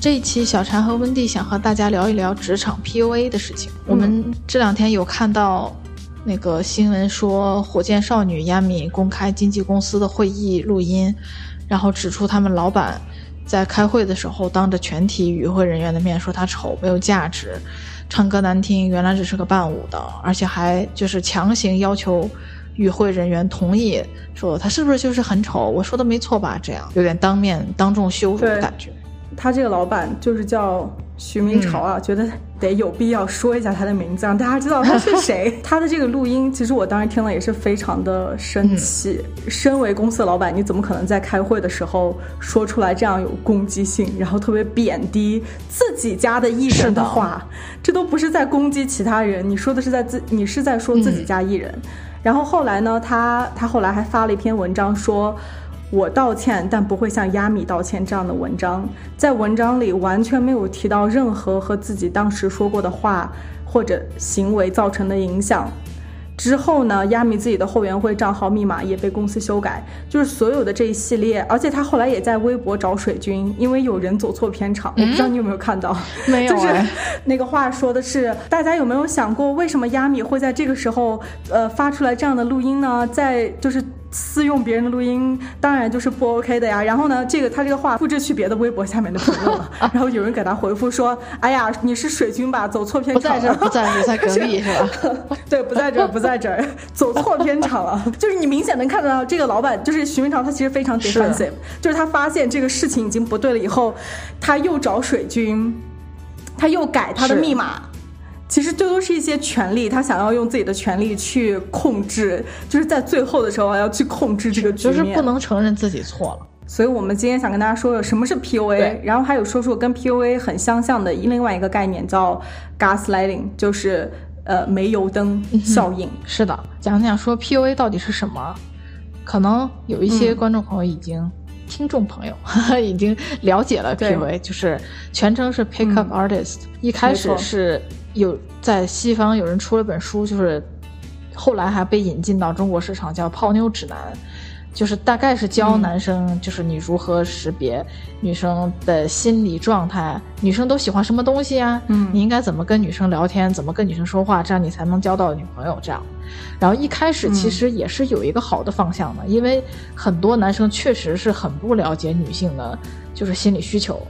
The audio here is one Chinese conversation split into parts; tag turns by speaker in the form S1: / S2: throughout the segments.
S1: 这一期小禅和温蒂想和大家聊一聊职场 PUA 的事情。我们这两天有看到那个新闻说，火箭少女亚米公开经纪公司的会议录音，然后指出他们老板在开会的时候当着全体与会人员的面说她丑没有价值，唱歌难听，原来只是个伴舞的，而且还就是强行要求与会人员同意说她是不是就是很丑？我说的没错吧？这样有点当面当众羞辱的感觉。
S2: 他这个老板就是叫徐明朝啊，觉得得有必要说一下他的名字，让大家知道他是谁。他的这个录音，其实我当时听了也是非常的生气。身为公司的老板，你怎么可能在开会的时候说出来这样有攻击性，然后特别贬低自己家的艺人的话？这都不是在攻击其他人，你说的是在自，你是在说自己家艺人。然后后来呢，他他后来还发了一篇文章说。我道歉，但不会向亚米道歉。这样的文章，在文章里完全没有提到任何和自己当时说过的话或者行为造成的影响。之后呢，亚米自己的后援会账号密码也被公司修改，就是所有的这一系列。而且他后来也在微博找水军，因为有人走错片场。我不知道你有没有看到？
S1: 没有。
S2: 就是那个话说的是，大家有没有想过，为什么亚米会在这个时候，呃，发出来这样的录音呢？在就是。私用别人的录音当然就是不 OK 的呀。然后呢，这个他这个话复制去别的微博下面的评论了。然后有人给他回复说：“哎呀，你是水军吧？走错片场
S1: 了。”不在这，不在，在隔壁是吧？
S2: 对，不在这，不在这儿，走错片场了。就是你明显能看得到，这个老板就是徐明朝，他其实非常 defensive，就是他发现这个事情已经不对了以后，他又找水军，他又改他的密码。其实这都是一些权利，他想要用自己的权利去控制，就是在最后的时候要去控制这个局
S1: 面，就是不能承认自己错了。
S2: 所以我们今天想跟大家说说什么是 PUA，然后还有说说跟 PUA 很相像的另外一个概念叫 gaslighting，就是呃煤油灯效应。
S1: 是的，讲讲说 PUA 到底是什么？可能有一些观众朋友已经、听众朋友 已经了解了 PUA，就是全称是 Pick Up Artist，一开始是。有在西方有人出了本书，就是后来还被引进到中国市场，叫《泡妞指南》，就是大概是教男生，就是你如何识别女生的心理状态，女生都喜欢什么东西呀？嗯，你应该怎么跟女生聊天，怎么跟女生说话，这样你才能交到女朋友。这样，然后一开始其实也是有一个好的方向的，因为很多男生确实是很不了解女性的，就是心理需求，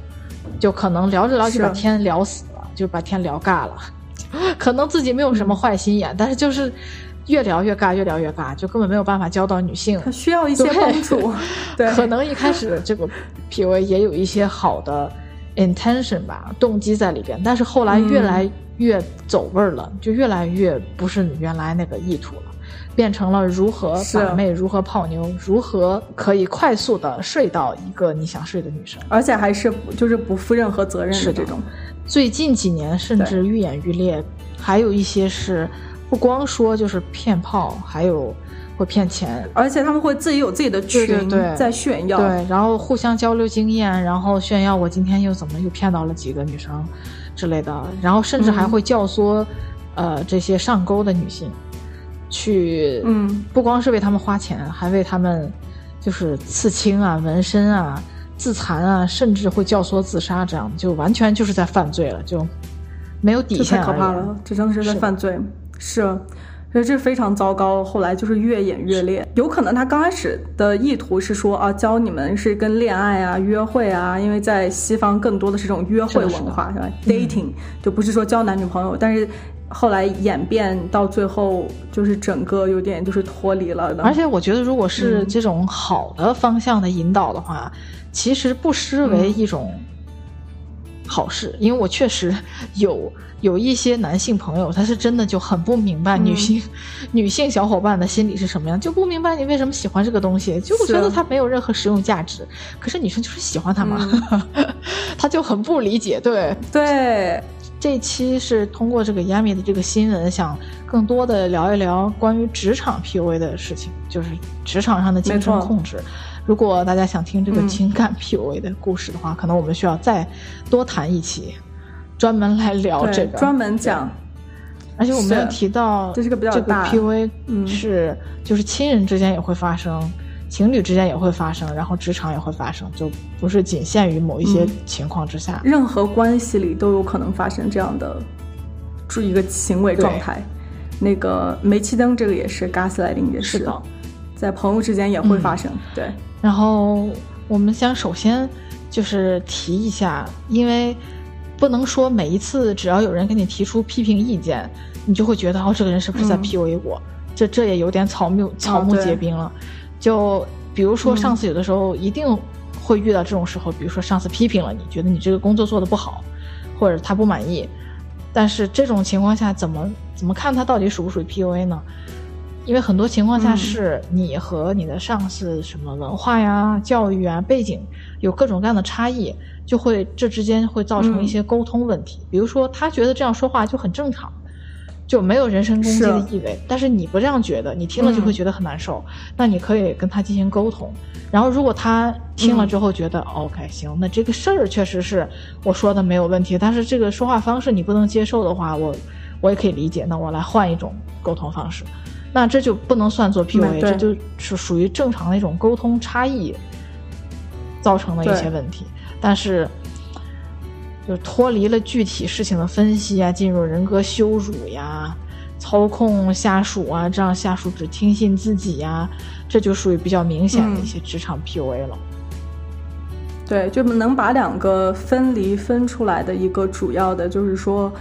S1: 就可能聊着聊着把天聊死。就把天聊尬了，可能自己没有什么坏心眼，但是就是越聊越尬，越聊越尬，就根本没有办法交到女性。
S2: 他需要一些帮助，对，
S1: 可能一开始这个 PUA 也有一些好的 intention 吧，动机在里边，但是后来越来越走味儿了，就越来越不是原来那个意图了。变成了如何把妹，如何泡妞，如何可以快速的睡到一个你想睡的女生，
S2: 而且还是就是不负任何责任的这种。
S1: 最近几年甚至愈演愈烈，还有一些是不光说就是骗炮，还有会骗钱，
S2: 而且他们会自己有自己的群在炫耀，
S1: 对，然后互相交流经验，然后炫耀我今天又怎么又骗到了几个女生之类的，然后甚至还会教唆呃这些上钩的女性。去，
S2: 嗯，
S1: 不光是为他们花钱，还为他们，就是刺青啊、纹身啊、自残啊，甚至会教唆自杀，这样就完全就是在犯罪了，就没有底线。
S2: 太可怕了，这真的是在犯罪，是，所以这非常糟糕。后来就是越演越烈，有可能他刚开始的意图是说啊，教你们是跟恋爱啊、约会啊，因为在西方更多的是这种约会文化，是吧？dating 就不是说交男女朋友，但是。后来演变到最后，就是整个有点就是脱离了的。
S1: 而且我觉得，如果是这种好的方向的引导的话，其实不失为一种好事。因为我确实有有一些男性朋友，他是真的就很不明白女性女性小伙伴的心理是什么样，就不明白你为什么喜欢这个东西，就觉得它没有任何实用价值。可是女生就是喜欢它嘛，他就很不理解。对
S2: 对。
S1: 这期是通过这个 Yami 的这个新闻，想更多的聊一聊关于职场 PUA 的事情，就是职场上的精神控制。如果大家想听这个情感 PUA 的故事的话，可能我们需要再多谈一期，专门来聊这个，
S2: 专门讲。
S1: 而且我们要提到，
S2: 这是个比较
S1: 大 PUA，是就是亲人之间也会发生。情侣之间也会发生，然后职场也会发生，就不是仅限于某一些情况之下。
S2: 任何关系里都有可能发生这样的，注一个行为状态。那个煤气灯这个也是，gaslighting 也
S1: 是
S2: 的，在朋友之间也会发生。对。
S1: 然后我们想首先就是提一下，因为不能说每一次只要有人给你提出批评意见，你就会觉得哦，这个人是不是在 PUA 我？这这也有点草木草木皆兵了。就比如说，上司有的时候一定会遇到这种时候，比如说上司批评了你，觉得你这个工作做的不好，或者他不满意。但是这种情况下，怎么怎么看他到底属不属于 PUA 呢？因为很多情况下是你和你的上司什么文化呀、教育啊、背景有各种各样的差异，就会这之间会造成一些沟通问题。比如说，他觉得这样说话就很正常。就没有人身攻击的意味，但是你不这样觉得，你听了就会觉得很难受。那你可以跟他进行沟通，然后如果他听了之后觉得 OK 行，那这个事儿确实是我说的没有问题，但是这个说话方式你不能接受的话，我我也可以理解。那我来换一种沟通方式，那这就不能算作 PUA，这就是属于正常的一种沟通差异造成的一些问题，但是。就脱离了具体事情的分析啊，进入人格羞辱呀，操控下属啊，这样下属只听信自己呀，这就属于比较明显的一些职场 PUA 了。
S2: 对，就能把两个分离分出来的一个主要的，就是说，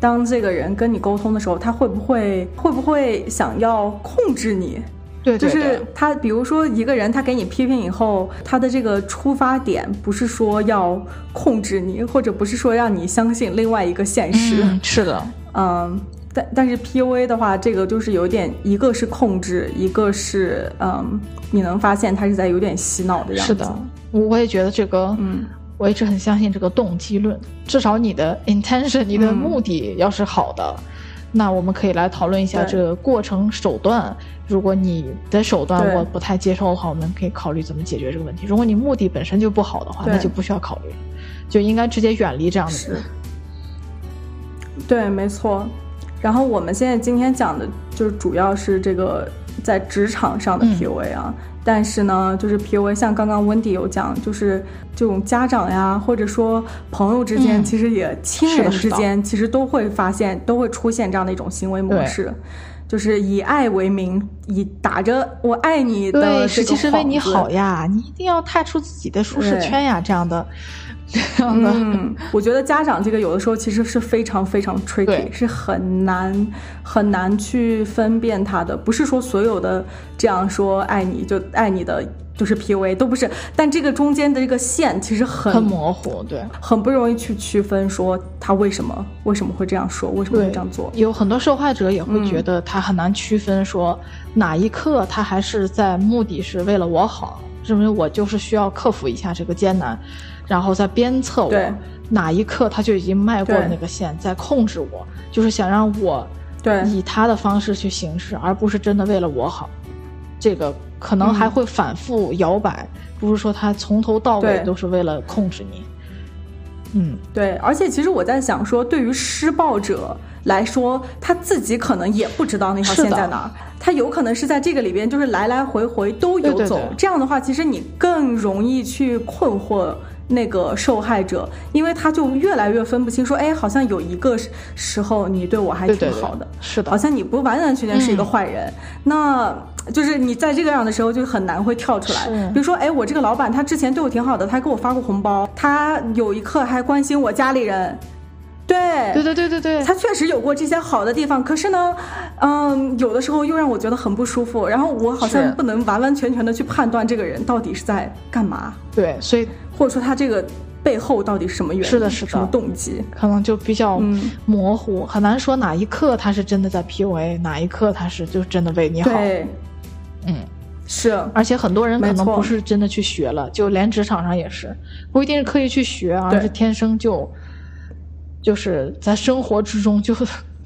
S2: 当这个人跟你沟通的时候，他会不会会不会想要控制你？
S1: 对，
S2: 就是他，比如说一个人，他给你批评以后，他的这个出发点不是说要控制你，或者不是说让你相信另外一个现实。
S1: 是的，
S2: 嗯，但但是 PUA 的话，这个就是有点，一个是控制，一个是嗯，你能发现他是在有点洗脑的样
S1: 子。是的，我也觉得这个，嗯，我一直很相信这个动机论，至少你的 intention，你的目的要是好的。那我们可以来讨论一下这个过程手段。如果你的手段我不太接受的话，我们可以考虑怎么解决这个问题。如果你目的本身就不好的话，那就不需要考虑了，就应该直接远离这样的人。
S2: 对，没错。然后我们现在今天讲的就是主要是这个在职场上的 PUA 啊。但是呢，就是譬如像刚刚温迪有讲，就是这种家长呀，或者说朋友之间，其实也亲人之间，其实都会发现，都会出现这样的一种行为模式，就是以爱为名，以打着我爱你的
S1: 对，实为你好呀，你一定要踏出自己的舒适圈呀，这样的。这样的，
S2: 我觉得家长这个有的时候其实是非常非常 tricky，是很难很难去分辨他的。不是说所有的这样说爱你就爱你的就是 PUA，都不是。但这个中间的这个线其实很
S1: 很模糊，对，
S2: 很不容易去区分说他为什么为什么会这样说，为什么会这样做。
S1: 有很多受害者也会觉得他很难区分说哪一刻他还是在目的是为了我好，认为我就是需要克服一下这个艰难。然后再鞭策我，哪一刻他就已经迈过了那个线，在控制我，就是想让我以他的方式去行事，而不是真的为了我好。这个可能还会反复摇摆，不是说他从头到尾都是为了控制你。嗯，
S2: 对。而且其实我在想说，对于施暴者来说，他自己可能也不知道那条线在哪儿，他有可能是在这个里边，就是来来回回都游走。这样的话，其实你更容易去困惑。那个受害者，因为他就越来越分不清，说，哎，好像有一个时候你对我还挺好的，
S1: 是的，
S2: 好像你不完完全全是一个坏人，那就是你在这个样的时候就很难会跳出来。比如说，哎，我这个老板他之前对我挺好的，他给我发过红包，他有一刻还关心我家里人。对。
S1: 对对对对对，
S2: 他确实有过这些好的地方，可是呢，嗯，有的时候又让我觉得很不舒服，然后我好像不能完完全全的去判断这个人到底是在干嘛。
S1: 对，所以
S2: 或者说他这个背后到底是什么原因？
S1: 是的，是
S2: 的，什么动机？
S1: 可能就比较模糊，很难说哪一刻他是真的在 PUA，哪一刻他是就真的为你好。
S2: 对，
S1: 嗯，
S2: 是，
S1: 而且很多人可能不是真的去学了，就连职场上也是，不一定是刻意去学，而是天生就。就是在生活之中就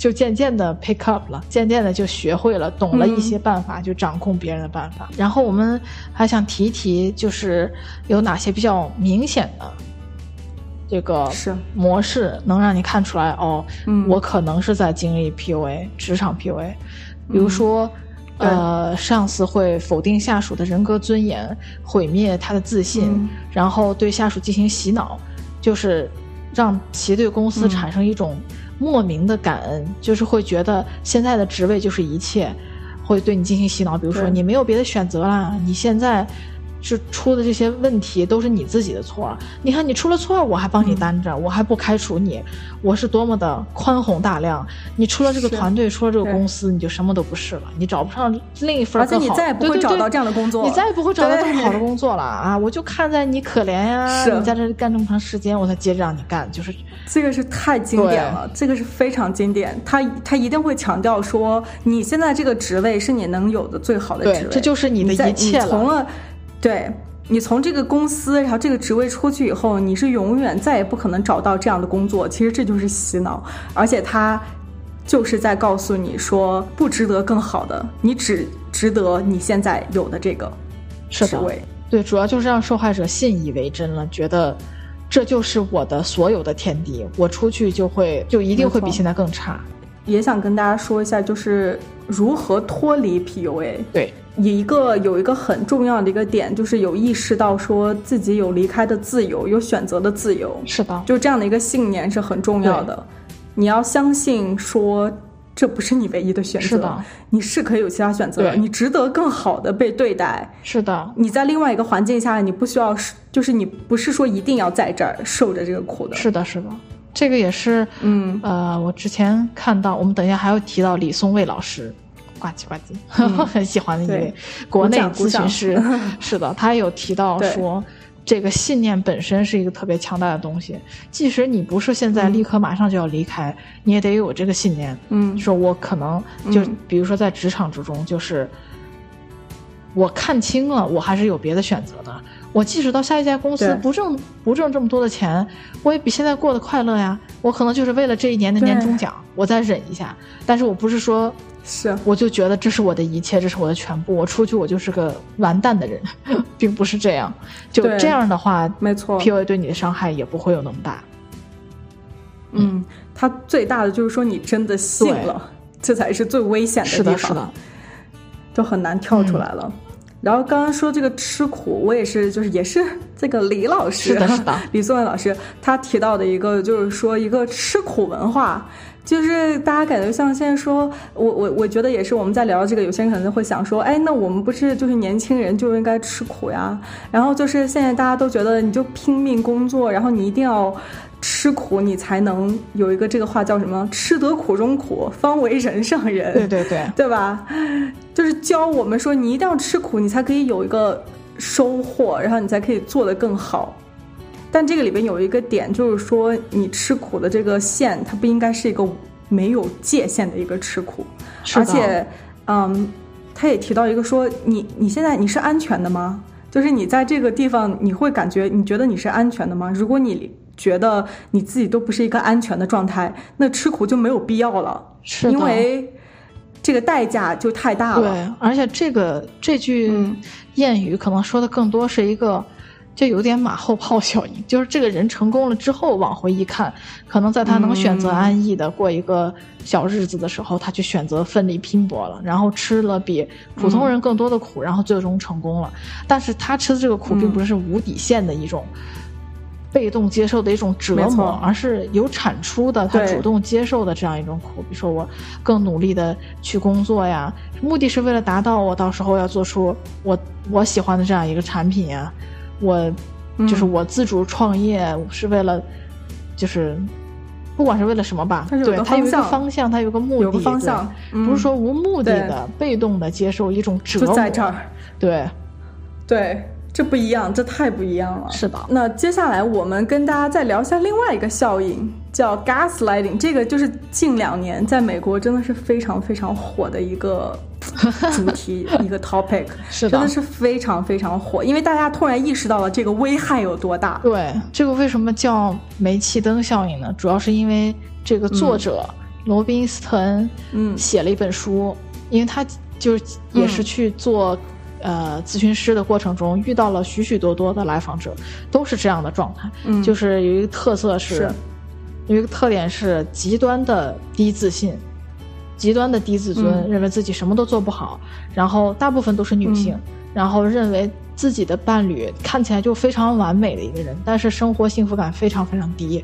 S1: 就渐渐的 pick up 了，渐渐的就学会了，懂了一些办法，就掌控别人的办法。然后我们还想提一提，就是有哪些比较明显的这个
S2: 是。
S1: 模式，能让你看出来哦，
S2: 嗯。
S1: 我可能是在经历 PUA 职场 PUA，比如说。
S2: 嗯
S1: 呃，上司会否定下属的人格尊严，毁灭他的自信，
S2: 嗯
S1: 然后对下属进行洗脑，就是让其对公司
S2: 嗯。
S1: 产生一种莫名的感恩，就是会觉得现在的职位就是一切，会对你进行洗脑。比如说你没有别的选择啦，你现在是出的这些问题都是你自己的错。你看你出了错，我还帮你担着，我还不开除你，我是多么的宽宏大量。你出了这个团队，出了这个公司，你就什么都不是了，你找不上另一份
S2: 而且
S1: 更好
S2: 你再也不会找到这样的工作，
S1: 你再也不会找到这么好的工作了啊！我就看在你可怜呀，
S2: 是
S1: 你在这干这么长时间，我才接着让你干，就是
S2: 这个是太经典了，这个是非常经典。他他一定会强调说，你现在这个职位是你能有的最好的职位，
S1: 对这就是你的一切了
S2: 从了，对你从这个公司，然后这个职位出去以后，你是永远再也不可能找到这样的工作。其实这就是洗脑，而且他就是在告诉你说，不值得更好的，你只值得你现在有的这个
S1: 是的，
S2: 职位。
S1: 对，主要就是让受害者信以为真了，觉得这就是我的所有的天敌，我出去就会就一定会比现在更差。
S2: 也想跟大家说一下，就是如何脱离 PUA。
S1: 对，
S2: 一个有一个很重要的一个点，就是有意识到说自己有离开的自由，有选择的自由，
S1: 是的，
S2: 就这样的一个信念是很重要的。你要相信说。这不是你唯一的选择，
S1: 是的
S2: 你是可以有其他选择你值得更好的被对待。
S1: 是的，
S2: 你在另外一个环境下，你不需要，就是你不是说一定要在这儿受着这个苦的。
S1: 是的，是的，这个也是，
S2: 嗯，
S1: 呃，我之前看到，我们等一下还要提到李松蔚老师，呱唧呱唧，很喜欢的一位国内咨询师。是的，他有提到说，这个信念本身是一个特别强大的东西，即使你不是现在立刻马上就要离开，你也得有这个信念。
S2: 嗯。
S1: 说我可能就
S2: 嗯。
S1: 比如说在职场之中，就是我看清了，我还是有别的选择的。我即使到下一家公司不挣不挣这么多的钱，我也比现在过得快乐呀。我可能就是为了这一年的年终奖，我再忍一下。但是我不是说
S2: 是
S1: 我就觉得这是我的一切，这是我的全部，我出去我就是个完蛋的人，并不是这样。就这样的话
S2: 没错。
S1: ，PUA 对你的伤害也不会有那么大。
S2: 嗯，它最大的就是说你真的信了，这才是最危险
S1: 是的，
S2: 地方，
S1: 是的，
S2: 就很难跳出来了。然后刚刚说这个吃苦，我也是，就是也是这个李老师，
S1: 是的是的
S2: 李松蔚老师他提到的一个，就是说一个吃苦文化。就是大家感觉像现在说，我我我觉得也是，我们在聊这个，有些人可能会想说，哎，那我们不是就是年轻人就应该吃苦呀？然后就是现在大家都觉得你就拼命工作，然后你一定要吃苦，你才能有一个这个话叫什么？吃得苦中苦，方为人上人。
S1: 对对对，
S2: 对吧？就是教我们说，你一定要吃苦，你才可以有一个收获，然后你才可以做得更好。但这个里边有一个点，就是说你吃苦的这个线，它不应该是一个没有界限的一个吃苦，而且，嗯，他也提到一个说，你你现在你是安全的吗？就是你在这个地方，你会感觉你觉得你是安全的吗？如果你觉得你自己都不是一个安全的状态，那吃苦就没有必要了。
S1: 是
S2: 因为这个代价就太大了。
S1: 对，而且这个这句
S2: 嗯
S1: 谚语可能说的更多是一个，就有点马后炮效应，就是这个人成功了之后往回一看，可能在他能选择
S2: 嗯
S1: 安逸的过一个小日子的时候，他去选择奋力拼搏了，然后吃了比普通人更多的苦，然后最终成功了。但是他吃的这个苦，
S2: 嗯
S1: 并不是无底线的一种。被动接受的一种折磨，而是有产出的，他主动接受的这样一种苦。比如说，我更努力的去工作呀，目的是为了达到我到时候要做出我我喜欢的这样一个产品呀。我就是
S2: 嗯
S1: 我自主创业是为了，就是不管是为了什么吧，对它有一个
S2: 方向。
S1: 方向，它有个目的，
S2: 有个方向嗯。
S1: 不是说无目的的、被动的接受一种折
S2: 就
S1: 磨，
S2: 在这儿，
S1: 对，
S2: 对，这不一样，这太不一样了。
S1: 是的
S2: 那接下来我们跟大家再聊一下另外一个效应，叫 gaslighting。这个就是近两年在美国真的是非常非常火的一个主题 一个 topic，
S1: 是的
S2: 真的是非常非常火，因为大家突然意识到了这个危害有多大。
S1: 对，这个为什么叫煤气灯效应呢？主要是因为这个作者罗宾斯滕，
S2: 嗯
S1: 写了一本书，因为他就是也是去做、呃咨询师的过程中，遇到了许许多多的来访者，都是这样的状态，
S2: 嗯
S1: 就是有一个特色是，
S2: 是
S1: 有一个特点是极端的低自信。极端的低自尊，
S2: 嗯
S1: 认为自己什么都做不好，然后大部分都是女性，
S2: 嗯
S1: 然后认为自己的伴侣看起来就非常完美的一个人，但是生活幸福感非常非常低。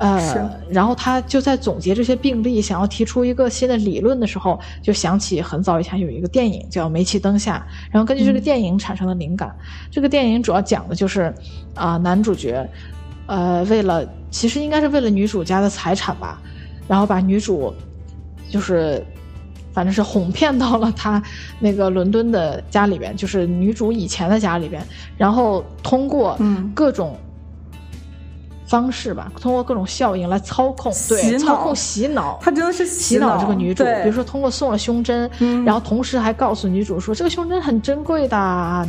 S2: 是
S1: 呃，然后他就在总结这些病例，想要提出一个新的理论的时候，就想起很早以前有一个电影叫《煤气灯下》，然后根据这个电影产生的灵感。这个电影主要讲的就是啊、男主角，呃，为了其实应该是为了女主家的财产吧，然后把女主就是反正是哄骗到了他那个伦敦的家里边，就是女主以前的家里边，然后通过
S2: 嗯
S1: 各种方式吧，通过各种效应来操控，
S2: 洗
S1: 对，操控洗脑。
S2: 他真的是
S1: 洗
S2: 脑
S1: 脑这个女主，比如说通过送了胸针，
S2: 嗯
S1: 然后同时还告诉女主说这个胸针很珍贵的，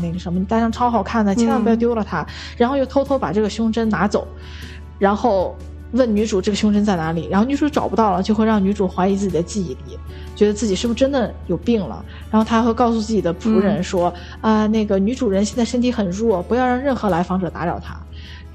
S1: 那个什么，你戴上超好看的，千万不要丢了它。然后又偷偷把这个胸针拿走，然后问女主这个胸针在哪里，然后女主找不到了，就会让女主怀疑自己的记忆力，觉得自己是不是真的有病了。然后她会告诉自己的仆人说啊、那个女主人现在身体很弱，不要让任何来访者打扰她。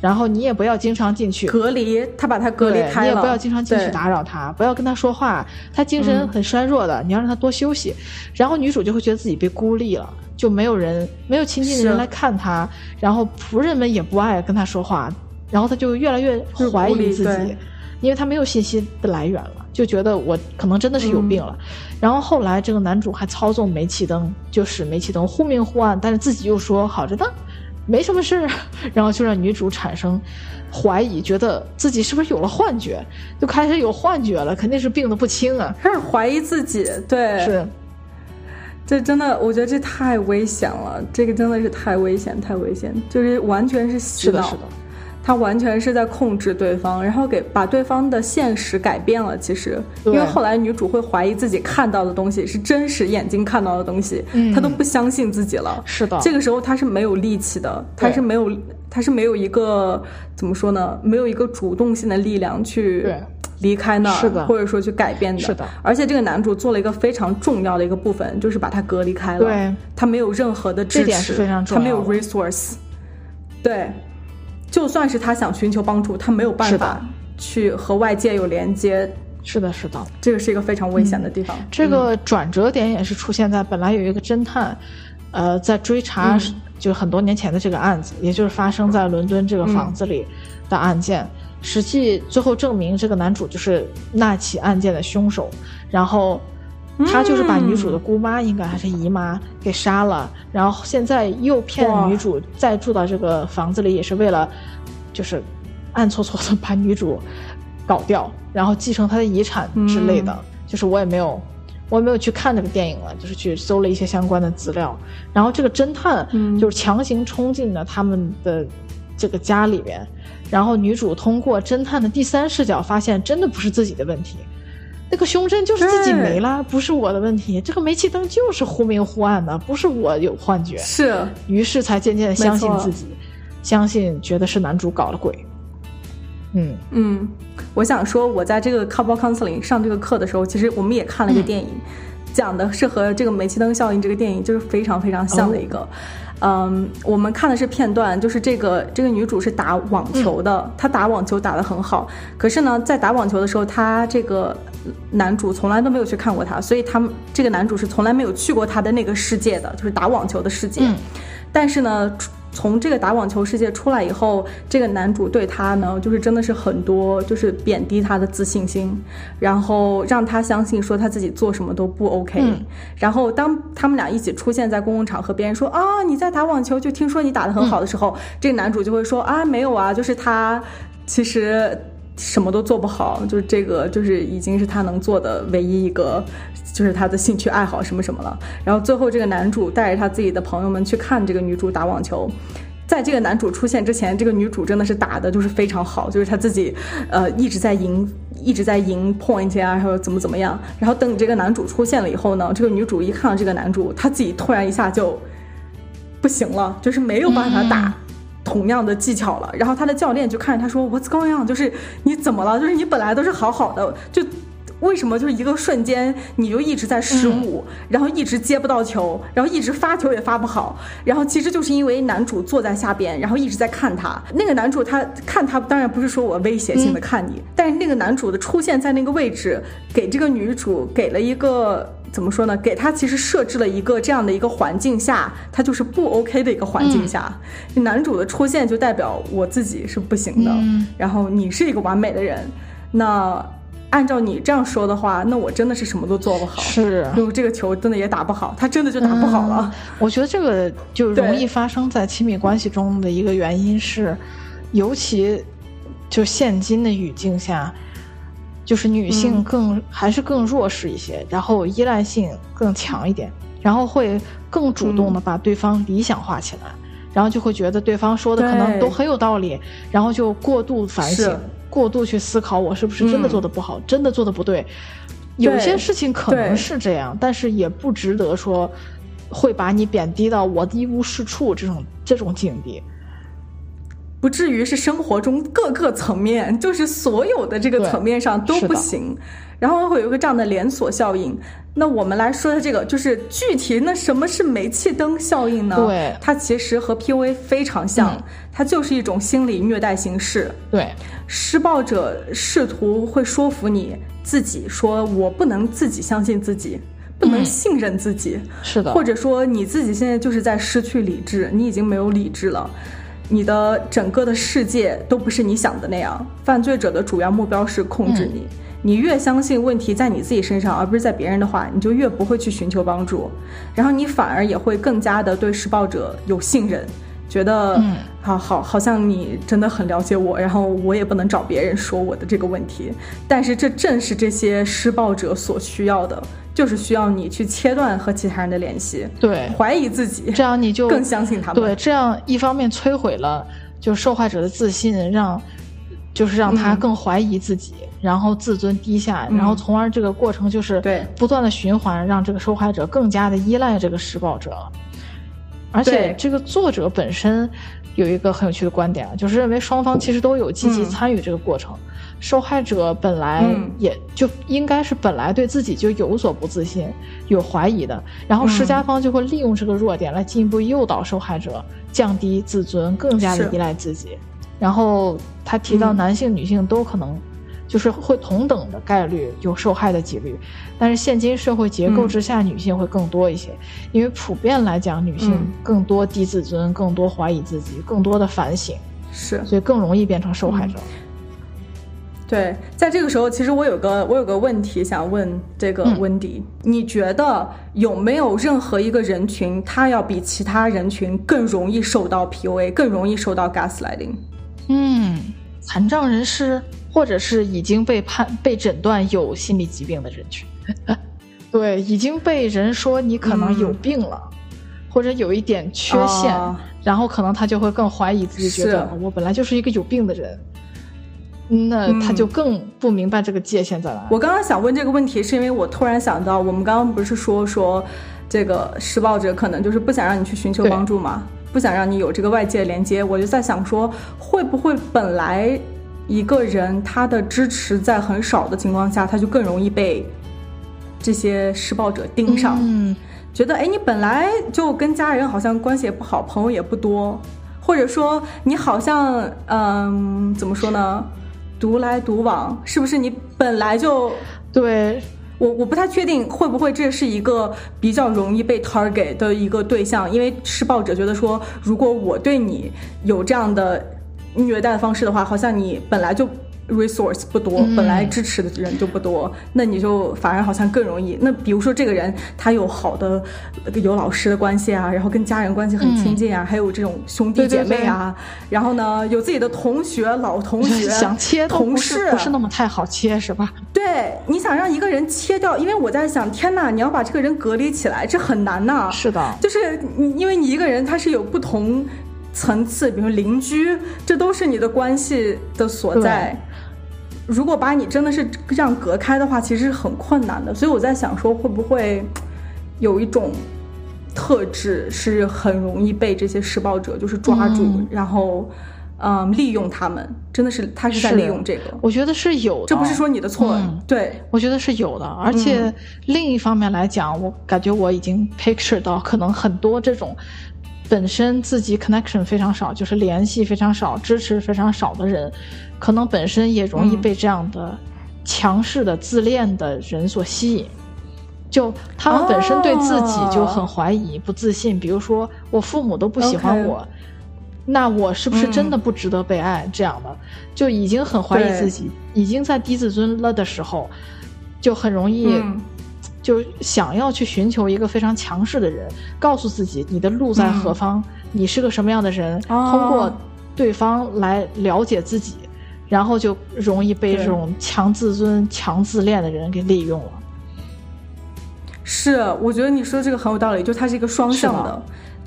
S1: 然后你也不要经常进去，
S2: 隔离，他把他隔离开了，
S1: 你也不要经常进去打扰他，不要跟他说话，他精神
S2: 嗯
S1: 很衰弱的，你要让他多休息。然后女主就会觉得自己被孤立了，就没有人，没有亲近的人来看他，然后仆人们也不爱跟他说话，然后她就越来越怀疑自己，因为她没有信息的来源了，就觉得我可能真的是有病了。然后后来这个男主还操纵煤气灯，就使煤气灯忽明忽暗，但是自己又说好着呢。没什么事儿，然后就让女主产生怀疑，觉得自己是不是有了幻觉，就开始有幻觉了，肯定是病得不轻啊。
S2: 开始怀疑自己，对，
S1: 是，
S2: 这真的，我觉得这太危险了，这个真的是太危险，太危险，就是完全是洗
S1: 是的，
S2: 脑，
S1: 是的，
S2: 他完全是在控制对方，然后给把对方的现实改变了。其实，因为后来女主会怀疑自己看到的东西是真实眼睛看到的东西，
S1: 嗯
S2: 她都不相信自己了。
S1: 是的，
S2: 这个时候她是没有力气的，她是没有，她是没有一个怎么说呢？没有一个主动性的力量去
S1: 对
S2: 离开那儿，
S1: 是的
S2: 或者说去改变的。
S1: 是的
S2: 而且这个男主做了一个非常重要的一个部分，就是把他隔离开了。
S1: 对，
S2: 他没有任何的支持，
S1: 这点是非常重要
S2: 他没有 resource。对，就算是他想寻求帮助，他没有办法去和外界有连接，
S1: 是的，是的。
S2: 这个是一个非常危险的地方。
S1: 这个转折点也是出现在本来有一个侦探，呃，在追查
S2: 嗯
S1: 就很多年前的这个案子，也就是发生在伦敦这个
S2: 嗯
S1: 房子里的案件。实际最后证明，这个男主就是那起案件的凶手，然后他就是把女主的姑妈，应该还是姨妈给杀了，然后现在又骗
S2: 哇
S1: 女主再住到这个房子里，也是为了就是暗搓搓的把女主搞掉，然后继承她的遗产之类的。就是我也没有，我也没有去看这个电影了，就是去搜了一些相关的资料。然后这个侦探
S2: 嗯
S1: 就是强行冲进了他们的这个家里边，然后女主通过侦探的第三视角发现，真的不是自己的问题。那个胸针就是自己没了，不是我的问题。这个煤气灯就是忽明忽暗的，不是我有幻觉。
S2: 是
S1: 于是才渐渐的相信自己，相信觉得是男主搞了鬼。嗯，
S2: 嗯，我想说，我在这个 couple counseling 上这个课的时候，其实我们也看了一个电影，讲的是和这个煤气灯效应这个电影就是非常非常像的一个。嗯，我们看的是片段，就是这个这个女主是打网球的，她打网球打得很好，可是呢，在打网球的时候，她这个男主从来都没有去看过他，所以他们这个男主是从来没有去过他的那个世界的，就是打网球的世界。
S1: 嗯
S2: 但是呢，从这个打网球世界出来以后，这个男主对他呢，就是真的是很多，就是贬低他的自信心，然后让他相信说他自己做什么都不 OK。
S1: 嗯
S2: 然后当他们俩一起出现在公共场合，别人说啊你在打网球，就听说你打得很好的时候，这个男主就会说啊没有啊，就是他其实。什么都做不好，就是这个，就是已经是他能做的唯一一个，就是他的兴趣爱好什么什么了。然后最后这个男主带着他自己的朋友们去看这个女主打网球，在这个男主出现之前，这个女主真的是打的就是非常好，就是她自己，呃，一直在赢，一直在赢 point 啊，然后怎么怎么样。然后等这个男主出现了以后呢，这个女主一看到这个男主，她自己突然一下就不行了，就是没有办法打同样的技巧了。然后他的教练就看着他说：“What's going on？就是你怎么了？就是你本来都是好好的，就。”为什么就是一个瞬间你就一直在失误，然后一直接不到球，然后一直发球也发不好，然后其实就是因为男主坐在下边，然后一直在看他。那个男主他看他，当然不是说我威胁性的看你，但是那个男主的出现在那个位置，给这个女主给了一个怎么说呢？给他其实设置了一个这样的一个环境下，他就是不 OK 的一个环境下，男主的出现就代表我自己是不行的，然后你是一个完美的人，那。按照你这样说的话，那我真的是什么都做不好。
S1: 是，
S2: 就这个球真的也打不好，他真的就打不好了。
S1: 我觉得这个就容易发生在亲密关系中的一个原因是，尤其就现今的语境下，就是女性更还是更弱势一些，然后依赖性更强一点，然后会更主动的把对方理想化起来，然后就会觉得对方说的可能都很有道理，然后就过度反省。过度去思考，我是不是真的做的不好，真的做的不对？有些事情可能是这样，但是也不值得说会把你贬低到我一无是处这种这种境地。
S2: 不至于是生活中各个层面，就是所有的这个层面上都不行，然后会有一个这样的连锁效应。那我们来说的这个，就是具体那什么是煤气灯效应呢？
S1: 对，
S2: 它其实和 PUA 非常像，它就是一种心理虐待形式。
S1: 对，
S2: 施暴者试图会说服你自己，说我不能自己相信自己，不能信任自己。
S1: 是的，
S2: 或者说你自己现在就是在失去理智，你已经没有理智了。你的整个的世界都不是你想的那样。犯罪者的主要目标是控制你。你越相信问题在你自己身上，而不是在别人的话，你就越不会去寻求帮助。然后你反而也会更加的对施暴者有信任，觉得好好好像你真的很了解我，然后我也不能找别人说我的这个问题。但是这正是这些施暴者所需要的。就是需要你去切断和其他人的联系，
S1: 对，
S2: 怀疑自己，
S1: 这样你就
S2: 更相信他们。
S1: 对，这样一方面摧毁了就受害者的自信，让就是让他更怀疑自己，然后自尊低下，然后从而这个过程就是
S2: 对
S1: 不断的循环，让这个受害者更加的依赖这个施暴者。而且这个作者本身有一个很有趣的观点啊，就是认为双方其实都有积极参与这个过程。受害者本来也就应该是本来对自己就有所不自信、有怀疑的，然后施加方就会利用这个弱点来进一步诱导受害者降低自尊，更加的依赖自己。然后他提到男性、女性都可能就是会同等的概率有受害的几率，但是现今社会结构之下，女性会更多一些，因为普遍来讲，女性更多低自尊、更多怀疑自己、更多的反省，
S2: 是，
S1: 所以更容易变成受害者。
S2: 对，在这个时候，其实我有个我有个问题想问这个温迪，你觉得有没有任何一个人群，他要比其他人群更容易受到 PUA，更容易受到 gaslighting？
S1: 嗯，残障人士，或者是已经被判被诊断有心理疾病的人群，对，已经被人说你可能有病了，或者有一点缺陷，然后可能他就会更怀疑自己，觉得我本来就是一个有病的人。那他就更不明白这个界限在哪。
S2: 我刚刚想问这个问题，是因为我突然想到，我们刚刚不是说说，这个施暴者可能就是不想让你去寻求帮助嘛，不想让你有这个外界连接。我就在想说，会不会本来一个人他的支持在很少的情况下，他就更容易被这些施暴者盯上，
S1: 嗯，
S2: 觉得哎，你本来就跟家人好像关系也不好，朋友也不多，或者说你好像嗯，怎么说呢？独来独往，是不是你本来就
S1: 对
S2: 我？我不太确定会不会这是一个比较容易被 target 的一个对象，因为施暴者觉得说，如果我对你有这样的虐待的方式的话，好像你本来就。resource 不多，本来支持的人就不多，那你就反而好像更容易。那比如说这个人他有好的有老师的关系啊，然后跟家人关系很亲近啊，还有这种兄弟姐妹啊，然后呢有自己的同学、老同学，
S1: 想切
S2: 同事
S1: 不是那么太好切是吧？
S2: 对，你想让一个人切掉，因为我在想，天呐，你要把这个人隔离起来，这很难呐。
S1: 是的，
S2: 就是你因为你一个人他是有不同。层次，比如邻居，这都是你的关系的所在。如果把你真的是这样隔开的话，其实是很困难的。所以我在想，说会不会有一种特质是很容易被这些施暴者就是抓住，然后嗯利用他们，真的是他是在利用这个。
S1: 我觉得是有的，
S2: 这不是说你的错。对，
S1: 我觉得是有的。而且另一方面来讲，我感觉我已经 picture 到可能很多这种。本身自己 connection 非常少，就是联系非常少、支持非常少的人，可能本身也容易被这样的强势的自恋的人所吸引。就他们本身对自己就很怀疑、不自信。比如说，我父母都不喜欢我，那我是不是真的不值得被爱？这样的就已经很怀疑自己，已经在低自尊了的时候，就很容易。就想要去寻求一个非常强势的人，告诉自己你的路在何方，你是个什么样的人，通过对方来了解自己，然后就容易被这种强自尊、强自恋的人给利用了。
S2: 是，我觉得你说的这个很有道理，就它是一个双向的，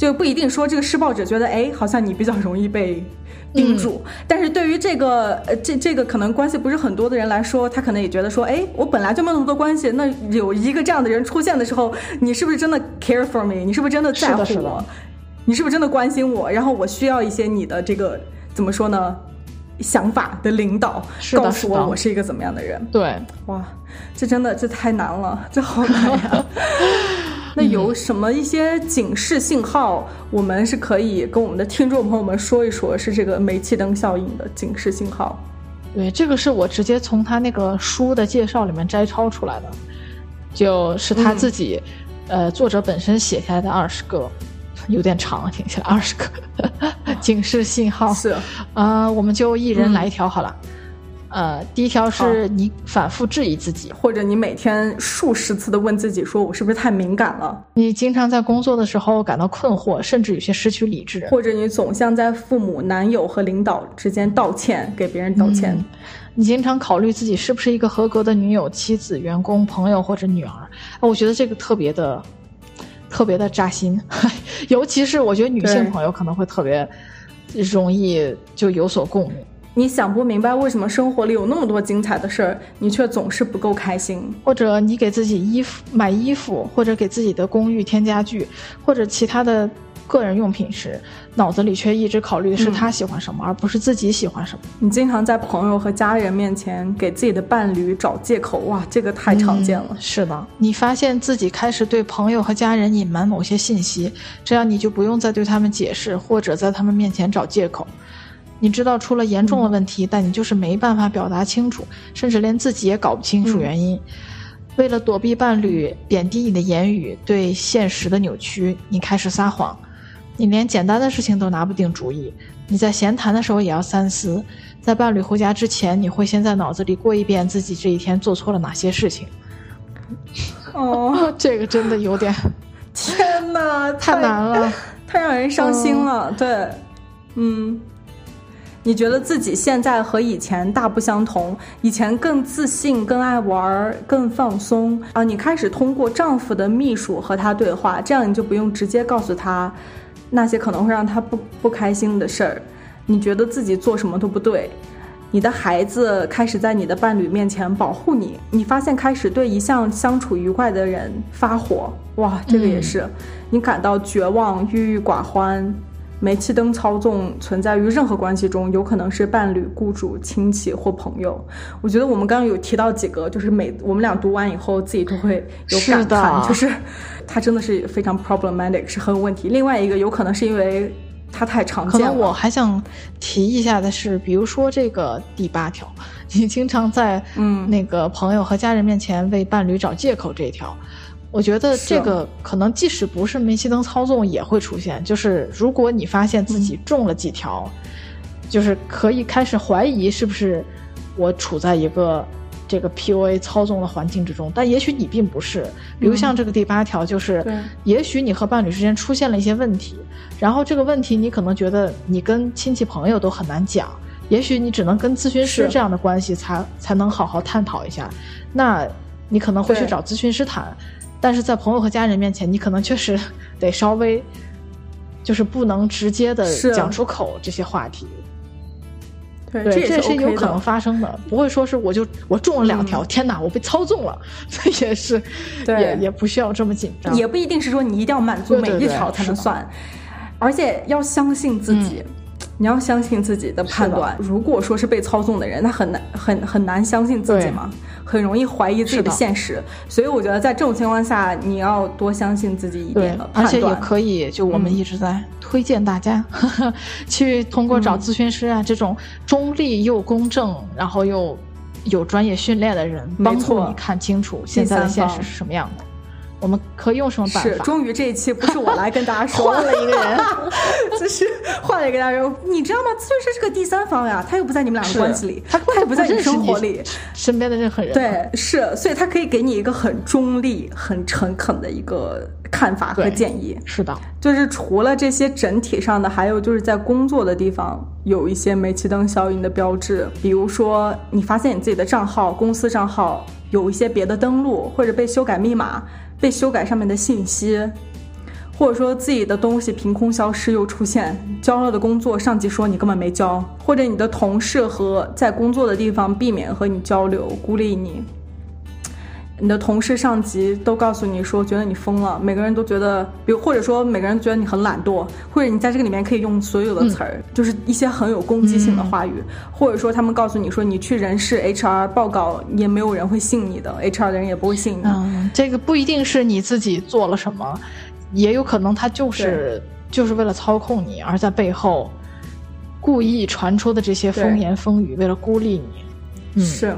S2: 就不一定说这个施暴者觉得哎，好像你比较容易被。盯住，但是对于这个呃这这个可能关系不是很多的人来说，他可能也觉得说，哎，我本来就没有那么多关系，那有一个这样的人出现的时候，你是不是真的 care for me？你是不是真的在乎我？你是不是真的关心我？然后我需要一些你的这个怎么说呢？想法的领导，告诉我我是一个怎么样的人？
S1: 对，
S2: 哇，这真的这太难了，这好难呀。那有什么一些警示信号，我们是可以跟我们的听众朋友们说一说，是这个煤气灯效应的警示信号？
S1: 对，这个是我直接从他那个书的介绍里面摘抄出来的，就是他自己，呃，作者本身写下来的二十个，有点长，听起来二十个 警示信号
S2: 是，
S1: 啊，我们就一人来一条好了。呃，第一条是你反复质疑自己，
S2: 或者你每天数十次的问自己，说我是不是太敏感了？
S1: 你经常在工作的时候感到困惑，甚至有些失去理智，
S2: 或者你总像在父母、男友和领导之间道歉，给别人道歉。
S1: 你经常考虑自己是不是一个合格的女友、妻子、员工、朋友或者女儿。我觉得这个特别的、特别的扎心，尤其是我觉得女性朋友可能会特别容易就有所共鸣。
S2: 你想不明白为什么生活里有那么多精彩的事儿，你却总是不够开心；
S1: 或者你给自己衣服买衣服，或者给自己的公寓添家具，或者其他的个人用品时，脑子里却一直考虑的是他喜欢什么，而不是自己喜欢什么。
S2: 你经常在朋友和家人面前给自己的伴侣找借口，哇，这个太常见了。
S1: 是的，你发现自己开始对朋友和家人隐瞒某些信息，这样你就不用再对他们解释，或者在他们面前找借口。你知道出了严重的问题，但你就是没办法表达清楚，甚至连自己也搞不清楚原因。为了躲避伴侣贬低你的言语对现实的扭曲，你开始撒谎。你连简单的事情都拿不定主意。你在闲谈的时候也要三思。在伴侣回家之前，你会先在脑子里过一遍自己这一天做错了哪些事情。
S2: 哦，
S1: 这个真的有点……
S2: 天哪，太
S1: 难了，
S2: 太让人伤心了。对，嗯。你觉得自己现在和以前大不相同，以前更自信、更爱玩、更放松啊！你开始通过丈夫的秘书和他对话，这样你就不用直接告诉他那些可能会让他不不开心的事儿。你觉得自己做什么都不对，你的孩子开始在你的伴侣面前保护你，你发现开始对一向相处愉快的人发火，哇，这个也是，你感到绝望、郁郁寡欢。煤气灯操纵存在于任何关系中，有可能是伴侣、雇主、亲戚或朋友。我觉得我们刚刚有提到几个，就是每我们俩读完以后，自己都会有感叹，就是它真的是非常 problematic，是很有问题。另外一个有可能是因为它太常见。
S1: 可能我还想提一下的是，比如说这个第八条，你经常在嗯那个朋友和家人面前为伴侣找借口这一条。我觉得这个可能即使不是煤气灯操纵也会出现，就是如果你发现自己中了几条，就是可以开始怀疑是不是我处在一个这个 PUA 操纵的环境之中，但也许你并不是。比如像这个第八条，就是也许你和伴侣之间出现了一些问题，然后这个问题你可能觉得你跟亲戚朋友都很难讲，也许你只能跟咨询师这样的关系才才能好好探讨一下，那你可能会去找咨询师谈。但是在朋友和家人面前，你可能确实 得稍微就是不能直接的讲出口这些话题。
S2: 对，
S1: 这
S2: 也
S1: 是有可能发生的，不会说是我就我中了两条，天哪，我被操纵了，这也是，也也不需要这么紧张，
S2: 也不一定是说你一定要满足每一条才能算，而且要相信自己。你要相信自己的判断。如果说是被操纵的人，他很难很很难相信自己嘛，很容易怀疑自己的现实。所以我觉得在这种情况下，你要多相信自己一点的
S1: 判断。而且也可以，就我们一直在推荐大家 去通过找咨询师啊这种中立又公正，然后又有专业训练的人，帮助你看清楚现在的现实是什么样的。我们可以用什么办
S2: 法？是，终于这一期不是我来跟大家说，
S1: 换了一个人，
S2: 就是换了一个大家说，你知道吗？咨询师是个第三方呀，他又不在你们两个关系里，他
S1: 他
S2: 也不在你生活里，
S1: 身边的任何人。
S2: 对，是，所以他可以给你一个很中立、很诚恳的一个看法和建议。
S1: 是的，
S2: 就是除了这些整体上的，还有就是在工作的地方有一些煤气灯效应的标志，比如说你发现你自己的账号、公司账号有一些别的登录，或者被修改密码。被修改上面的信息，或者说自己的东西凭空消失又出现，交了的工作上级说你根本没交，或者你的同事和在工作的地方避免和你交流，孤立你。你的同事、上级都告诉你说，觉得你疯了。每个人都觉得，比如或者说每个人觉得你很懒惰，或者你在这个里面可以用所有的词儿，就是一些很有攻击性的话语，或者说他们告诉你说，你去人事 HR 报告也没有人会信你的，HR 的人也不会信你。
S1: 嗯，这个不一定是你自己做了什么，也有可能他就是就是为了操控你，而在背后故意传出的这些风言风语，为了孤立
S2: 你。是，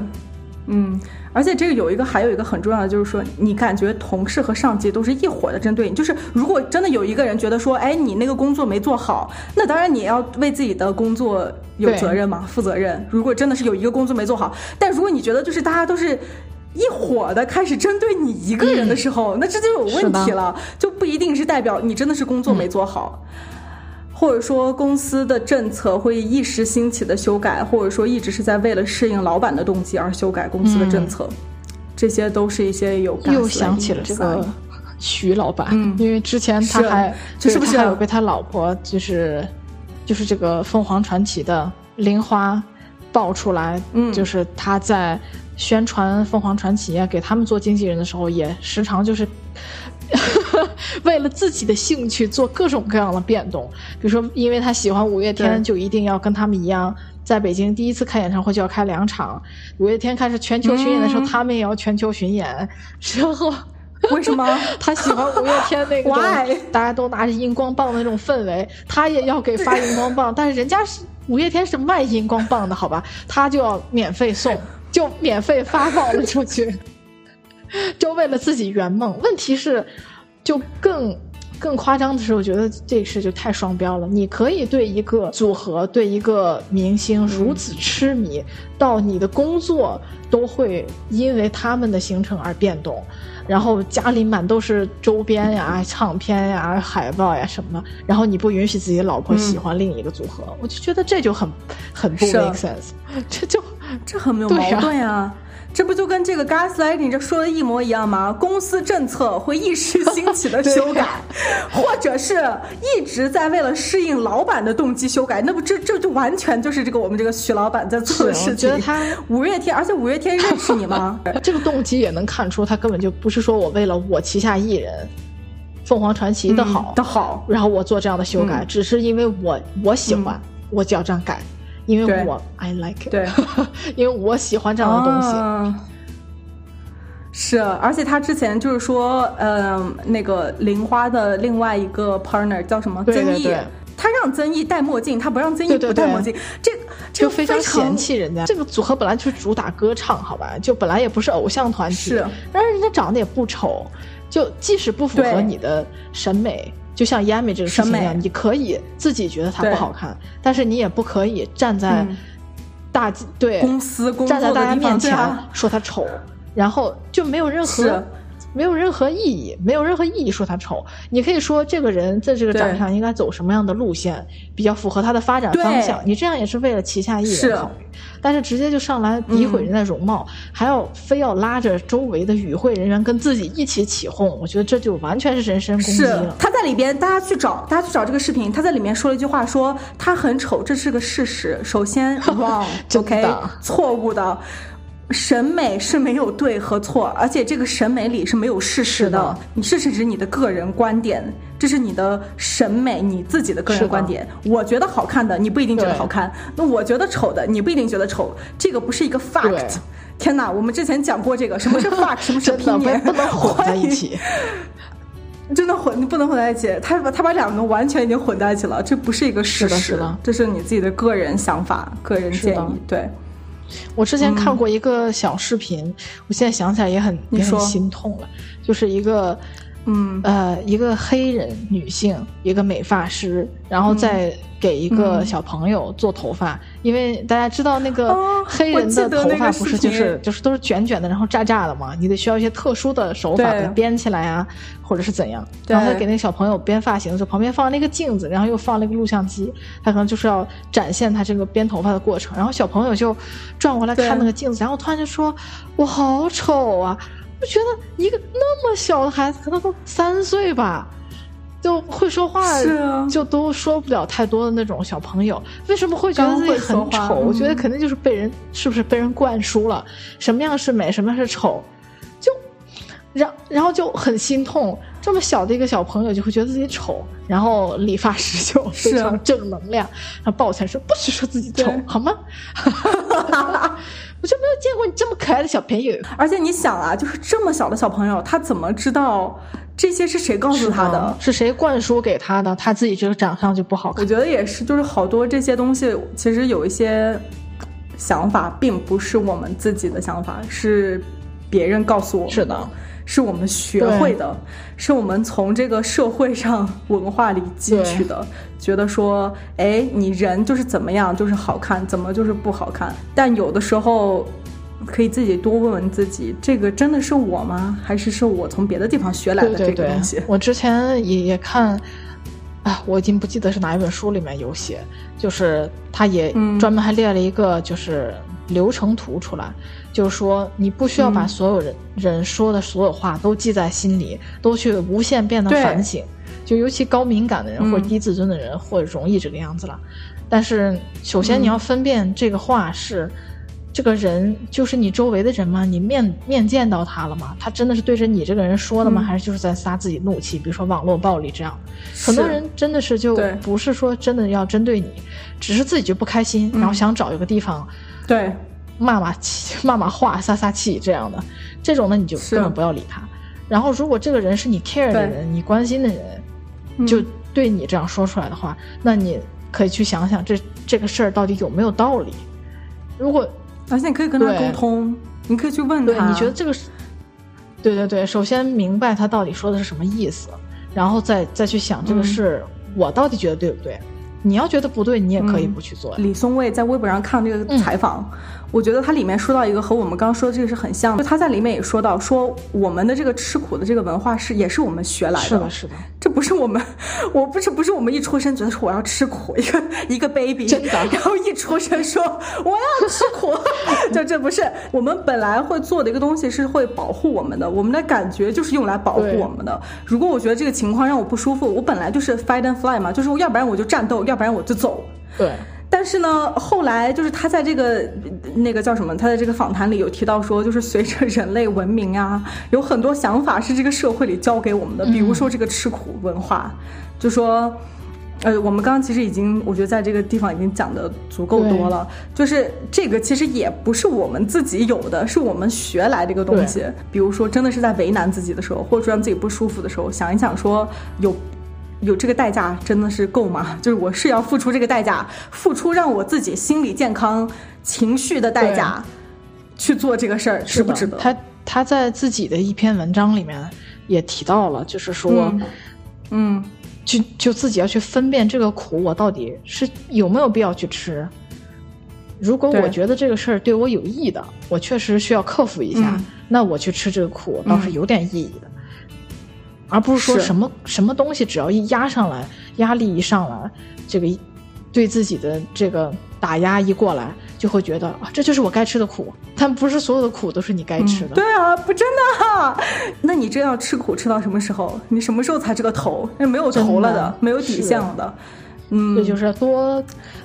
S2: 嗯。而且这个有一个，还有一个很重要的，就是说，你感觉同事和上级都是一伙的针对你。就是如果真的有一个人觉得说，哎，你那个工作没做好，那当然你要为自己的工作有责任嘛，负责任。如果真的是有一个工作没做好，但如果你觉得就是大家都是一伙的开始针对你一个人的时候，那这就有问题了，就不一定是代表你真的是工作没做好。或者说公司的政策会一时兴起的修改，或者说一直是在为了适应老板的动机而修改公司的政策，这些都是一些有。
S1: 又想起了这个徐老板，因为之前他还就是不是还有被他老婆就是就是这个凤凰传奇的玲花爆出来，就是他在宣传凤凰传奇啊，给他们做经纪人的时候，也时常就是。为了自己的兴趣做各种各样的变动，比如说，因为他喜欢五月天，就一定要跟他们一样，在北京第一次开演唱会就要开两场。五月天开始全球巡演的时候，他们也要全球巡演。然后，
S2: 为什么
S1: 他喜欢五月天那个大家都拿着荧光棒的那种氛围，他也要给发荧光棒？但是人家是五月天是卖荧光棒的，好吧，他就要免费送，就免费发放了出去。就为了自己圆梦，问题是，就更更夸张的是，我觉得这事就太双标了。你可以对一个组合、对一个明星如此痴迷，到你的工作都会因为他们的行程而变动，然后家里满都是周边呀、唱片呀、海报呀什么的，然后你不允许自己老婆喜欢另一个组合，我就觉得这就很很不 make sense，这就
S2: 这很没有矛盾呀。这不就跟这个 gaslighting 这说的一模一样吗？公司政策会一时兴起的 修改，或者是一直在为了适应老板的动机修改，那不这这就完全就是这个我们这个徐老板在做的事情。
S1: 觉得他
S2: 五月天，而且五月天认识你吗？
S1: 这个动机也能看出他根本就不是说我为了我旗下艺人凤凰传奇的好
S2: 的好，
S1: 然后我做这样的修改，只是因为我我喜欢，我就要这样改。因为我 I like，it，
S2: 对，
S1: 因为我喜欢这样的东西。
S2: 是，而且他之前就是说，嗯，那个玲花的另外一个 partner 叫什么？曾毅，他让曾毅戴墨镜，他不让曾毅不戴墨镜，这就
S1: 非常嫌弃人家。这个组合本来就是主打歌唱，好吧？就本来也不是偶像团体，
S2: 是，
S1: 但是人家长得也不丑，就即使不符合你的审美。就像 Yamy 这个事情一样，你可以自己觉得它不好看，但是你也不可以站在大对
S2: 公司
S1: 站在大家面前说它丑，然后就没有任何没有任何意义，没有任何意义说他丑。你可以说这个人在这个长相应该走什么样的路线，比较符合他的发展方向。你这样也是为了旗下艺人考虑。但是直接就上来诋毁人的容貌，还要非要拉着周围的与会人员跟自己一起起哄，我觉得这就完全是人身攻击了。
S2: 他在里边，大家去找，大家去找这个视频，他在里面说了一句话，说他很丑，这是个事实。首先，wrong，OK，错误的。审美是没有对和错，而且这个审美里是没有事实的。你事实指你的个人观点，这是你的审美，你自己的个人观点。我觉得好看的，你不一定觉得好看；那我觉得丑的，你不一定觉得丑。这个不是一个 fact。天哪，我们之前讲过这个，什么是 fact，什么是 opinion，
S1: 不能混在一起。
S2: 真的混，不能混在一起。他把他把两个完全已经混在一起了，这不是一个事实，这是你自己的个人想法、个人建议，对。
S1: 我之前看过一个小视频，我现在想起来也很也很心痛了，就是一个，
S2: 嗯
S1: 呃，一个黑人女性，一个美发师，然后在给一个小朋友做头发，因为大家知道那个黑人的头发不是就是就是都是卷卷的，然后炸炸的嘛，你得需要一些特殊的手法给它编起来啊，或者是怎样。然后他给那个小朋友编发型的时候，旁边放了一个镜子，然后又放了一个录像机，他可能就是要展现他这个编头发的过程。然后小朋友就转过来看那个镜子，然后突然就说：“我好丑啊！”我觉得一个那么小的孩子，可能都三岁吧。就会说话，就都说不了太多的那种小朋友，为什么会觉得自己很丑？我觉得肯定就是被人是不是被人灌输了什么样是美，什么样是丑，就然然后就很心痛。这么小的一个小朋友就会觉得自己丑，然后理发师就非常正能量，然后抱起来说不许说自己丑，好吗？我就没有见过你这么可爱的小朋友。
S2: 而且你想啊，就是这么小的小朋友，他怎么知道？这些是谁告诉他的？
S1: 是谁灌输给他的？他自己这个长相就不好看。
S2: 我觉得也是，就是好多这些东西，其实有一些想法，并不是我们自己的想法，是别人告诉我们。
S1: 是的，
S2: 是我们学会的，是我们从这个社会上文化里汲取的。觉得说，哎，你人就是怎么样，就是好看，怎么就是不好看？但有的时候。可以自己多问问自己，这个真的是我吗？还是是我从别的地方学来的这个东西？
S1: 我之前也也看，啊，我已经不记得是哪一本书里面有写，就是他也专门还列了一个就是流程图出来，就是说你不需要把所有人人说的所有话都记在心里，都去无限变的反省，就尤其高敏感的人或者低自尊的人，或者容易这个样子了。但是首先你要分辨这个话是。这个人就是你周围的人吗？你面面见到他了吗？他真的是对着你这个人说的吗？还是就是在撒自己怒气？比如说网络暴力这样，很多人真的是就不是说真的要针对你，只是自己就不开心，然后想找一个地方，
S2: 对，
S1: 骂骂气、骂骂话、撒撒气这样的，这种呢你就根本不要理他。然后如果这个人是你 care 的人，你关心的人，就对你这样说出来的话，那你可以去想想这这个事儿到底有没有道理。如果
S2: 而且你可以跟他沟通，你可以去问
S1: 他，你觉得这个是？对对对，首先明白他到底说的是什么意思，然后再再去想这个事，我到底觉得对不对？你要觉得不对，你也可以不去做。
S2: 李松蔚在微博上看这个采访。我觉得它里面说到一个和我们刚刚说的这个是很像的，就他在里面也说到说我们的这个吃苦的这个文化是也是我们学来的，
S1: 是的，是的，
S2: 这不是我们，我不是不是我们一出生觉得说我要吃苦，一个一个 baby，
S1: 真的，
S2: 然后一出生说我要吃苦，就 这不是我们本来会做的一个东西是会保护我们的，我们的感觉就是用来保护我们的。如果我觉得这个情况让我不舒服，我本来就是 fight and fly 嘛，就是要不然我就战斗，要不然我就走。
S1: 对。
S2: 但是呢，后来就是他在这个那个叫什么？他在这个访谈里有提到说，就是随着人类文明啊，有很多想法是这个社会里教给我们的，比如说这个吃苦文化，就说，呃，我们刚刚其实已经，我觉得在这个地方已经讲的足够多了，就是这个其实也不是我们自己有的，是我们学来的一个东西。比如说，真的是在为难自己的时候，或者说让自己不舒服的时候，想一想说有。有这个代价真的是够吗？就是我是要付出这个代价，付出让我自己心理健康、情绪的代价，去做这个事儿，值不值得？
S1: 他他在自己的一篇文章里面也提到了，就是说，
S2: 嗯，
S1: 就就自己要去分辨这个苦，我到底是有没有必要去吃。如果我觉得这个事儿对我有益的，我确实需要克服一下。那我去吃这个苦倒是有点意义的，而不是说什么什么东西只要一压上来，压力一上来，这个对自己的这个打压一过来，就会觉得啊，这就是我该吃的苦。但不是所有的苦都是你该吃的。
S2: 对啊，不真的。那你这样吃苦吃到什么时候？你什么时候才知道头？那没有头了的，没有底线了的。嗯，
S1: 这就是多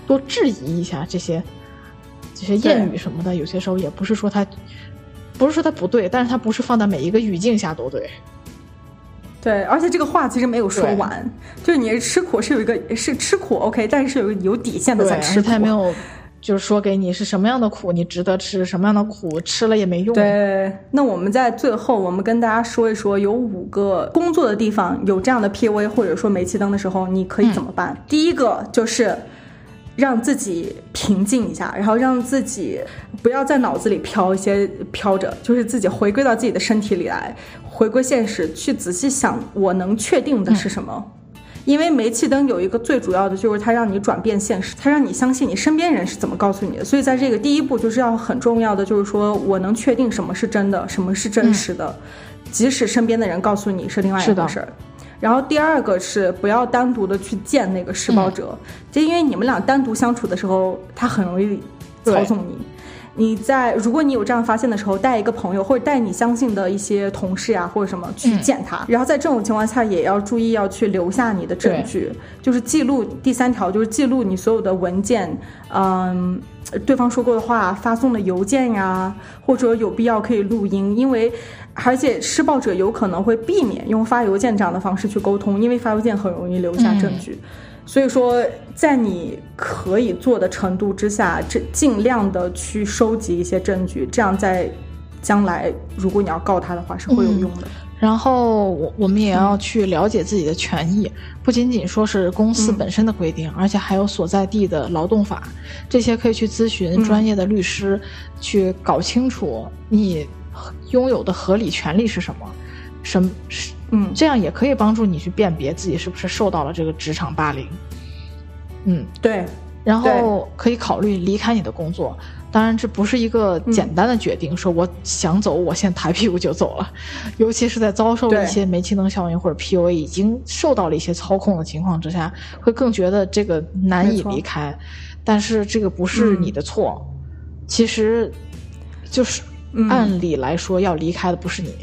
S1: 多质疑一下这些这些谚语什么的。有些时候也不是说它不是说它不对，但是它不是放在每一个语境下都对。
S2: 对，而且这个话其实没有说完，就是你吃苦是有一个是吃苦 OK，但是有有底线的在吃苦。
S1: 他没有就是说给你是什么样的苦你值得吃，什么样的苦吃了也没用。
S2: 对，那我们在最后我们跟大家说一说，有五个工作的地方有这样的 PUA 或者说煤气灯的时候，你可以怎么办？第一个就是让自己平静一下，然后让自己不要在脑子里飘一些飘着，就是自己回归到自己的身体里来。回归现实，去仔细想，我能确定的是什么？因为煤气灯有一个最主要的就是它让你转变现实，它让你相信你身边人是怎么告诉你的。所以在这个第一步就是要很重要的，就是说我能确定什么是真的，什么是真实的，即使身边的人告诉你是另外一回事儿。然后第二个是不要单独的去见那个施暴者，就因为你们俩单独相处的时候，他很容易操纵你。你在如果你有这样发现的时候，带一个朋友或者带你相信的一些同事呀或者什么去见他，然后在这种情况下也要注意要去留下你的证据，就是记录第三条就是记录你所有的文件，嗯，对方说过的话、发送的邮件呀，或者有必要可以录音，因为而且施暴者有可能会避免用发邮件这样的方式去沟通，因为发邮件很容易留下证据。所以说，在你可以做的程度之下，这尽量的去收集一些证据，这样在将来如果你要告他的话是会有用的。
S1: 然后我我们也要去了解自己的权益，不仅仅说是公司本身的规定，而且还有所在地的劳动法，这些可以去咨询专业的律师，去搞清楚你拥有的合理权利是什么，什是。
S2: 嗯，
S1: 这样也可以帮助你去辨别自己是不是受到了这个职场霸凌。嗯，
S2: 对。
S1: 然后可以考虑离开你的工作，当然这不是一个简单的决定，说我想走，我现在抬屁股就走了。尤其是在遭受一些煤气灯效应或者 PUA 已经受到了一些操控的情况之下，会更觉得这个难以离开。但是这个不是你的错，其实就是按理来说要离开的不是你。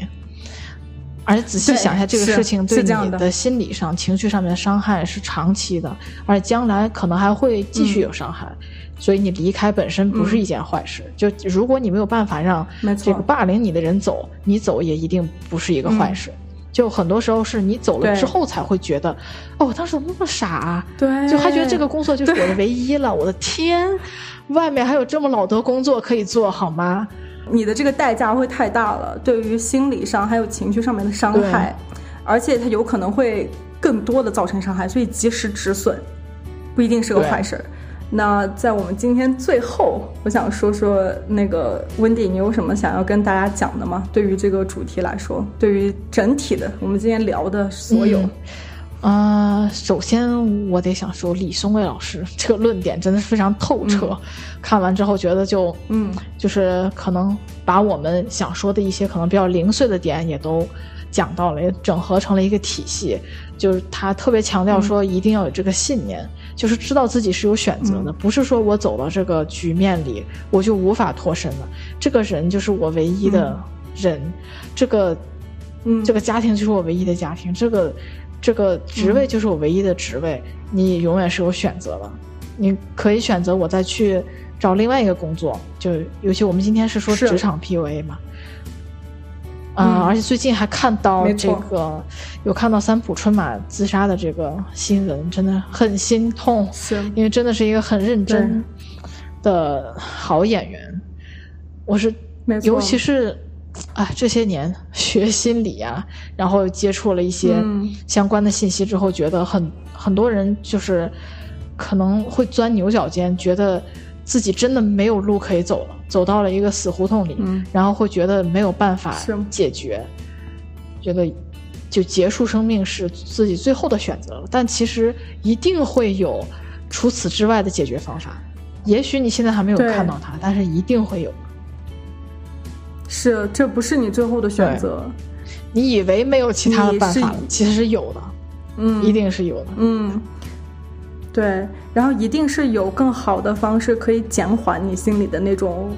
S1: 而且仔细想一下，这个事情对你的心理上、情绪上面的伤害是长期的，而且将来可能还会继续有伤害。所以你离开本身不是一件坏事。就如果你没有办法让这个霸凌你的人走，你走也一定不是一个坏事。就很多时候是你走了之后才会觉得，哦，我当时怎么那么傻？
S2: 对，
S1: 就还觉得这个工作就是我的唯一了。我的天，外面还有这么老多工作可以做好吗？
S2: 你的这个代价会太大了，对于心理上还有情绪上面的伤害，而且它有可能会更多的造成伤害，所以及时止损不一定是个坏事儿。那在我们今天最后，我想说说那个温迪，你有什么想要跟大家讲的吗？对于这个主题来说，对于整体的我们今天聊的所有。
S1: 啊，首先我得想说，李松蔚老师这个论点真的是非常透彻。看完之后觉得就，
S2: 嗯，
S1: 就是可能把我们想说的一些可能比较零碎的点也都讲到了，也整合成了一个体系。就是他特别强调说，一定要有这个信念，就是知道自己是有选择的，不是说我走到这个局面里我就无法脱身了。这个人就是我唯一的人，这个，
S2: 嗯，
S1: 这个家庭就是我唯一的家庭，这个。这个职位就是我唯一的职位，你永远是有选择的，你可以选择我再去找另外一个工作，就尤其我们今天是说职场 PUA 嘛，
S2: 嗯，
S1: 而且最近还看到这个有看到三浦春马自杀的这个新闻，真的很心痛，因为真的是一个很认真的好演员，我是尤其是。啊，这些年学心理啊，然后接触了一些相关的信息之后，觉得很很多人就是可能会钻牛角尖，觉得自己真的没有路可以走了，走到了一个死胡同里，然后会觉得没有办法解决，觉得就结束生命是自己最后的选择了。但其实一定会有除此之外的解决方法，也许你现在还没有看到它，但是一定会有。
S2: 是，这不是你最后的选择。
S1: 你以为没有其他的办法，其实是有的，
S2: 嗯，
S1: 一定是有的，
S2: 嗯，对，然后一定是有更好的方式可以减缓你心里的那种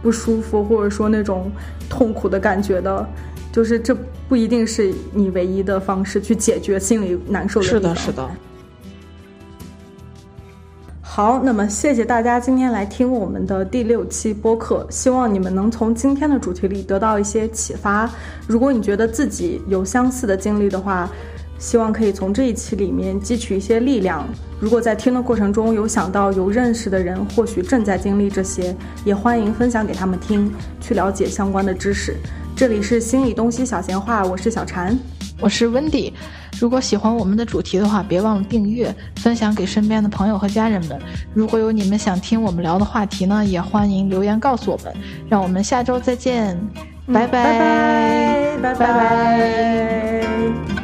S2: 不舒服，或者说那种痛苦的感觉的，就是这不一定是你唯一的方式去解决心里难受的。
S1: 是的，是的。
S2: 好，那么谢谢大家今天来听我们的第六期播客，希望你们能从今天的主题里得到一些启发。如果你觉得自己有相似的经历的话，希望可以从这一期里面汲取一些力量。如果在听的过程中有想到有认识的人或许正在经历这些，也欢迎分享给他们听，去了解相关的知识。这里是心理东西小闲话，我是小禅，
S1: 我是 Wendy。如果喜欢我们的主题的话，别忘了订阅、分享给身边的朋友和家人们。如果有你们想听我们聊的话题呢，也欢迎留言告诉我们。让我们下周再见，拜
S2: 拜拜拜拜拜。